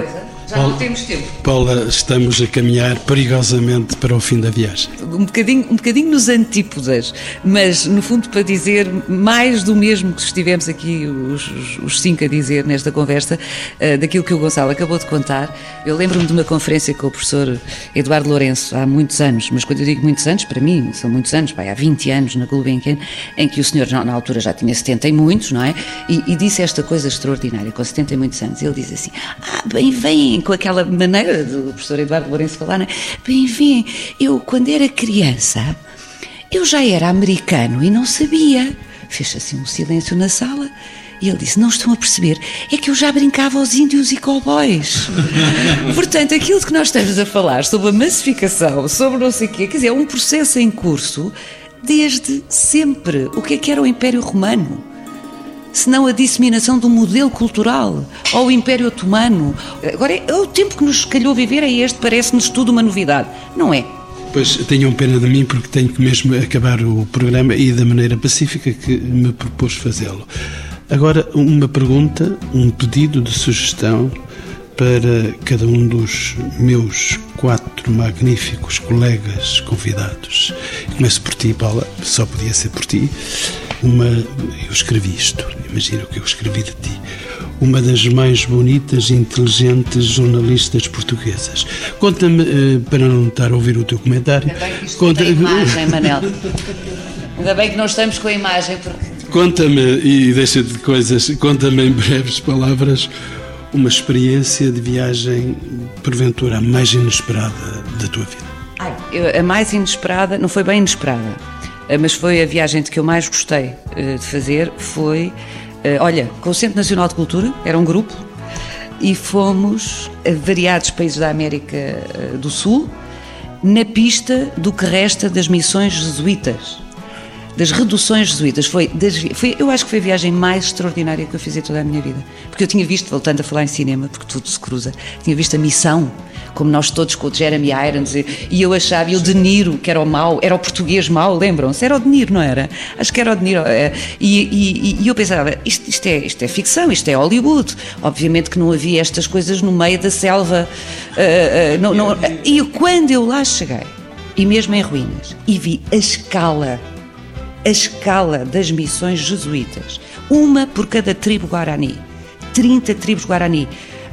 já Paula, não temos tempo. Paula, estamos a caminhar perigosamente para o fim da viagem. Um bocadinho, um bocadinho nos antípodas, mas no fundo para dizer mais do mesmo que estivemos aqui os, os cinco a dizer nesta conversa, uh, daquilo que o Gonçalo acabou de contar. Eu lembro-me de uma conferência com o professor Eduardo Lourenço há muitos anos, mas quando eu digo muitos anos, para mim são muitos anos, pai, há 20 anos na Gulbenkian, em que o senhor na, na, altura já tinha 70 e muitos, não é? E, e disse esta coisa extraordinária, com 70 e muitos anos. Ele diz assim: Ah, bem, com aquela maneira do professor Eduardo Lourenço falar, né? bem, vem, eu quando era criança, eu já era americano e não sabia. Fez assim um silêncio na sala. E ele disse: Não estão a perceber, é que eu já brincava aos índios e cowboys. Portanto, aquilo que nós estamos a falar sobre a massificação, sobre não sei o quê, quer dizer, é um processo em curso desde sempre. O que é que era o Império Romano? Senão a disseminação do modelo cultural ou o Império Otomano. Agora, é, o tempo que nos calhou viver é este, parece-nos tudo uma novidade. Não é? Pois tenham pena de mim porque tenho que mesmo acabar o programa e da maneira pacífica que me propôs fazê-lo. Agora, uma pergunta, um pedido de sugestão para cada um dos meus quatro magníficos colegas convidados. Começo por ti, Paula, só podia ser por ti uma. Eu escrevi isto, imagina o que eu escrevi de ti. Uma das mais bonitas e inteligentes jornalistas portuguesas. Conta-me, eh, para não estar a ouvir o teu comentário. Ainda bem que isto conta... tem imagem, Manel. Ainda bem que não estamos com a imagem, porque. Conta-me, e deixa de coisas, conta-me em breves palavras uma experiência de viagem, porventura, a mais inesperada da tua vida. Ai, eu, a mais inesperada, não foi bem inesperada, mas foi a viagem de que eu mais gostei eh, de fazer, foi eh, olha, com o Centro Nacional de Cultura, era um grupo, e fomos a variados países da América eh, do Sul, na pista do que resta das missões jesuítas das reduções jesuítas. Foi, das, foi, eu acho que foi a viagem mais extraordinária que eu fiz em toda a minha vida. Porque eu tinha visto, voltando a falar em cinema, porque tudo se cruza, tinha visto a missão, como nós todos com o Jeremy Irons, e, e eu achava, e o De Niro, que era o mau, era o português mau, lembram-se? Era o De Niro, não era? Acho que era o De Niro. É, e, e, e, eu pensava, isto, isto, é, isto é ficção, isto é Hollywood. Obviamente que não havia estas coisas no meio da selva. Uh, uh, não, não, e quando eu lá cheguei, e mesmo em ruínas, e vi a escala a escala das missões jesuítas, uma por cada tribo guarani, 30 tribos guarani.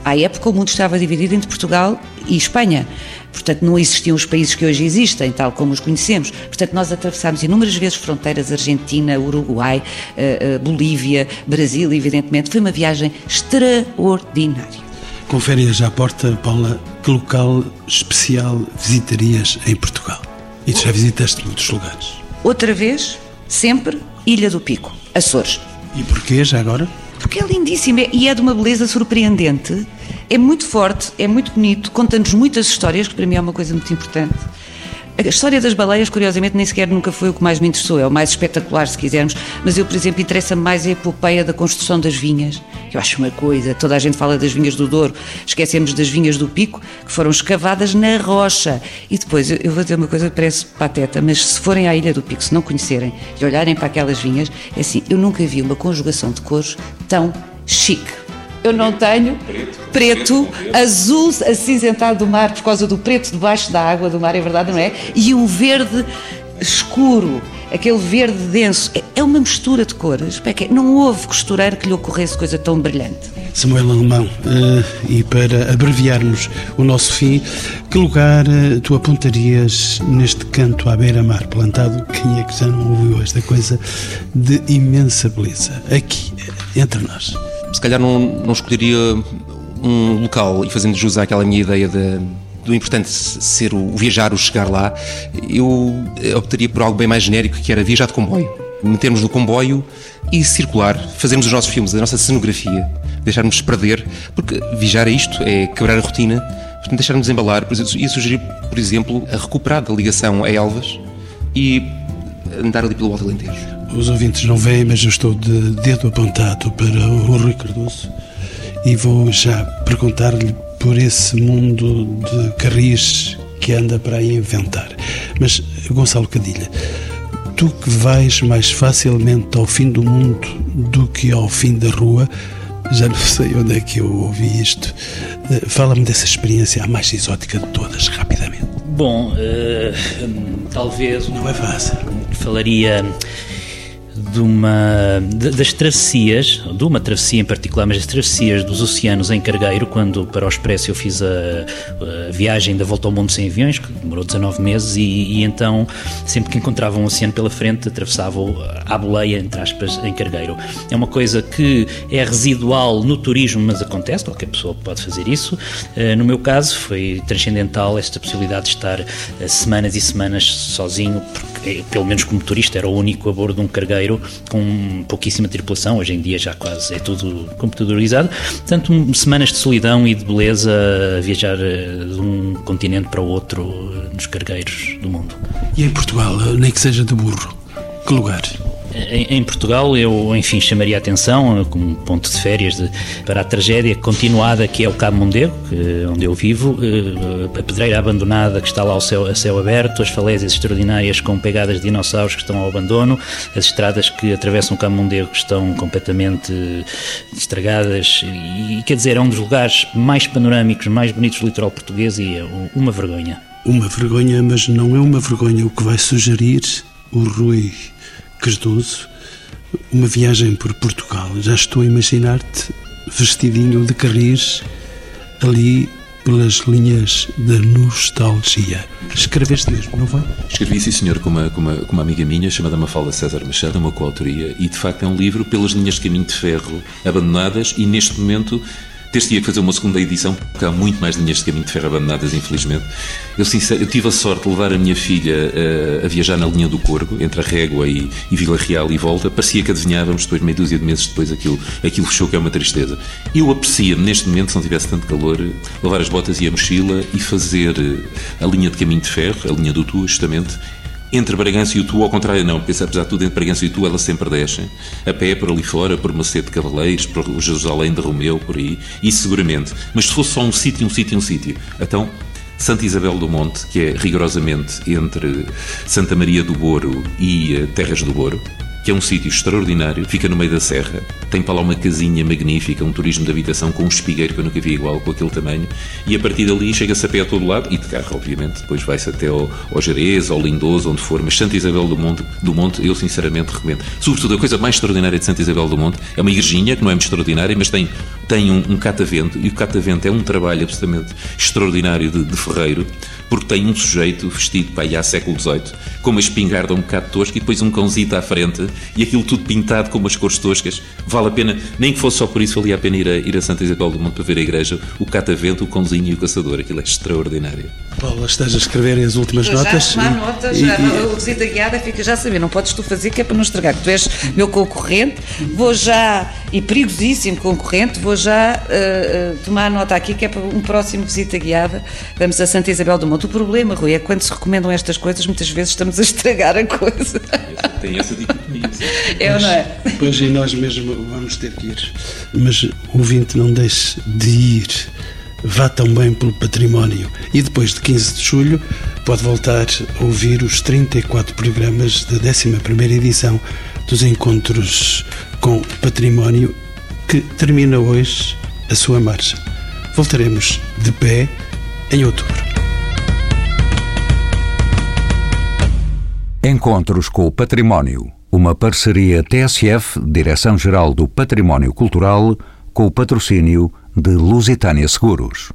À época o mundo estava dividido entre Portugal e Espanha. Portanto, não existiam os países que hoje existem, tal como os conhecemos. Portanto, nós atravessámos inúmeras vezes fronteiras Argentina, Uruguai, uh, uh, Bolívia, Brasil, evidentemente. Foi uma viagem extraordinária. Com férias à porta, Paula, que local especial visitarias em Portugal? E tu já visitaste muitos lugares. Outra vez, sempre Ilha do Pico, Açores. E porquê já agora? Porque é lindíssimo e é de uma beleza surpreendente. É muito forte, é muito bonito, conta-nos muitas histórias, que para mim é uma coisa muito importante. A história das baleias, curiosamente, nem sequer nunca foi o que mais me interessou, é o mais espetacular, se quisermos. Mas eu, por exemplo, interessa-me mais a epopeia da construção das vinhas, que eu acho uma coisa. Toda a gente fala das vinhas do Douro, esquecemos das vinhas do Pico, que foram escavadas na rocha. E depois, eu vou dizer uma coisa que parece pateta, mas se forem à Ilha do Pico, se não conhecerem e olharem para aquelas vinhas, é assim, eu nunca vi uma conjugação de cores tão chique eu não tenho preto, preto azul acinzentado do mar por causa do preto debaixo da água do mar, é verdade, não é? E um verde escuro, aquele verde denso. É, é uma mistura de cores. É não houve costureiro que lhe ocorresse coisa tão brilhante. Samuel Alemão, uh, e para abreviarmos o nosso fim, que lugar uh, tu apontarias neste canto à beira-mar plantado? Quem é que já não ouviu esta coisa de imensa beleza? Aqui, entre nós se calhar não, não escolheria um local e fazendo jus àquela minha ideia de, do importante ser o, viajar, o chegar lá, eu optaria por algo bem mais genérico que era viajar de comboio. Metermos no comboio e circular, fazermos os nossos filmes, a nossa cenografia, deixarmos perder, porque viajar é isto, é quebrar a rotina, portanto deixarmos embalar, e sugerir, por exemplo, a recuperar da ligação a Elvas e andar ali pelo Alto Alentejo. Os ouvintes não veem, mas eu estou de dedo apontado para o Rui Cardoso e vou já perguntar-lhe por esse mundo de carris que anda para aí inventar. Mas, Gonçalo Cadilha, tu que vais mais facilmente ao fim do mundo do que ao fim da rua, já não sei onde é que eu ouvi isto. Eh, fala-me dessa experiência a mais exótica de todas, rapidamente. Bom, uh, talvez. Não é fácil. Falaria de uma das travessias, de uma travessia em particular, mas das travessias dos oceanos em cargueiro, quando para o Expresso eu fiz a, a viagem da volta ao mundo sem aviões, que demorou 19 meses, e, e então sempre que encontrava um oceano pela frente, atravessava-o à boleia, entre aspas, em cargueiro. É uma coisa que é residual no turismo, mas acontece, qualquer pessoa pode fazer isso. Eh, no meu caso, foi transcendental esta possibilidade de estar eh, semanas e semanas sozinho, porque, eh, pelo menos como turista, era o único a bordo de um cargueiro com pouquíssima tripulação, hoje em dia já quase é tudo computadorizado. Portanto, semanas de solidão e de beleza a viajar eh, de um continente para o outro eh, nos cargueiros do mundo. E em Portugal, nem que seja de burro, que lugar? Em, Portugal, eu, enfim, chamaria a atenção, como ponto de férias, de, para a tragédia continuada que é o Cabo Mondego, que, onde eu vivo, eh, a pedreira abandonada que está lá ao céu, a céu aberto, as falésias extraordinárias com pegadas de dinossauros que estão ao abandono, as estradas que atravessam o Cabo Mondego que estão completamente estragadas, e quer dizer, é um dos lugares mais panorâmicos, mais bonitos do litoral português e é uma vergonha. Uma vergonha, mas não é uma vergonha o que vai sugerir o Rui Cardoso, uma viagem por Portugal. Já estou a imaginar-te vestidinho de carris ali pelas linhas da nostalgia. Escreveste mesmo, não foi? Escrevi, sim, senhor, com uma, com uma, com uma amiga minha chamada Mafalda César Machado, uma coautoria, e de facto é um livro pelas linhas de caminho de ferro abandonadas e neste momento ter-se-ia fazer uma segunda edição, porque há muito mais linhas de caminho de ferro abandonadas, infelizmente. Eu, sincero, eu tive a sorte de levar a minha filha uh, a viajar na linha do Corgo, entre a Régua e, e Vila Real e volta. Parecia que adivinhávamos, depois, meia dúzia de meses depois, aquilo, aquilo fechou, que é uma tristeza. Eu aprecio neste momento, se não tivesse tanto calor, levar as botas e a mochila e fazer a linha de caminho de ferro, a linha do Tua, justamente, entre Bragança e Tu, ao contrário, não, porque apesar de tudo, entre Bragança e Tu, elas sempre descem. A pé, por ali fora, por Macete de Cavaleiros, por Jerusalém de Romeu, por aí, isso seguramente. Mas se fosse só um sítio, um sítio, um sítio, então Santa Isabel do Monte, que é rigorosamente entre Santa Maria do Boro e eh, Terras do Boro, que é um sítio extraordinário, fica no meio da serra, tem para lá uma casinha magnífica, um turismo de habitação com um espigueiro que eu nunca vi igual, com aquele tamanho, e a partir dali chega-se a pé a todo lado, e de carro, obviamente, depois vai-se até ao, ao Jerez, ao Lindoso, onde for, mas Santa Isabel do Monte, do Monte eu sinceramente recomendo. Sobretudo, a coisa mais extraordinária de Santa Isabel do Monte é uma igrejinha, que não é muito extraordinária, mas tem, tem um, um catavento, e o catavento é um trabalho absolutamente extraordinário de, de ferreiro, porque tem um sujeito vestido para aí há século XVIII, com uma espingarda um bocado tosca e depois um cãozito à frente e aquilo tudo pintado com umas cores toscas. Vale a pena, nem que fosse só por isso, valia a pena ir a, ir a Santa Isabel do Monte para ver a igreja, o catavento, o cãozinho e o caçador. Aquilo é extraordinário. Paula, estás a escrever as últimas já, notas? Já, notas, e, já, e... visita guiada fica já a saber, não podes tu fazer que é para não estragar, tu és meu concorrente, vou já, e perigosíssimo concorrente, vou já uh, uh, tomar nota aqui que é para um próximo visita guiada, vamos a Santa Isabel do Monte. O problema, Rui, é que quando se recomendam estas coisas, muitas vezes estamos a estragar a coisa. Tem essa dicotomia. É ou não é? Pois, e nós mesmo vamos ter que ir. Mas o ouvinte não deixe de ir vá também pelo património. E depois de 15 de julho pode voltar a ouvir os 34 programas da 11 edição dos Encontros com Património, que termina hoje a sua marcha. Voltaremos de pé em outubro. Encontros com o Património. Uma parceria TSF, Direção-Geral do Património Cultural, com o patrocínio de Lusitânia Seguros.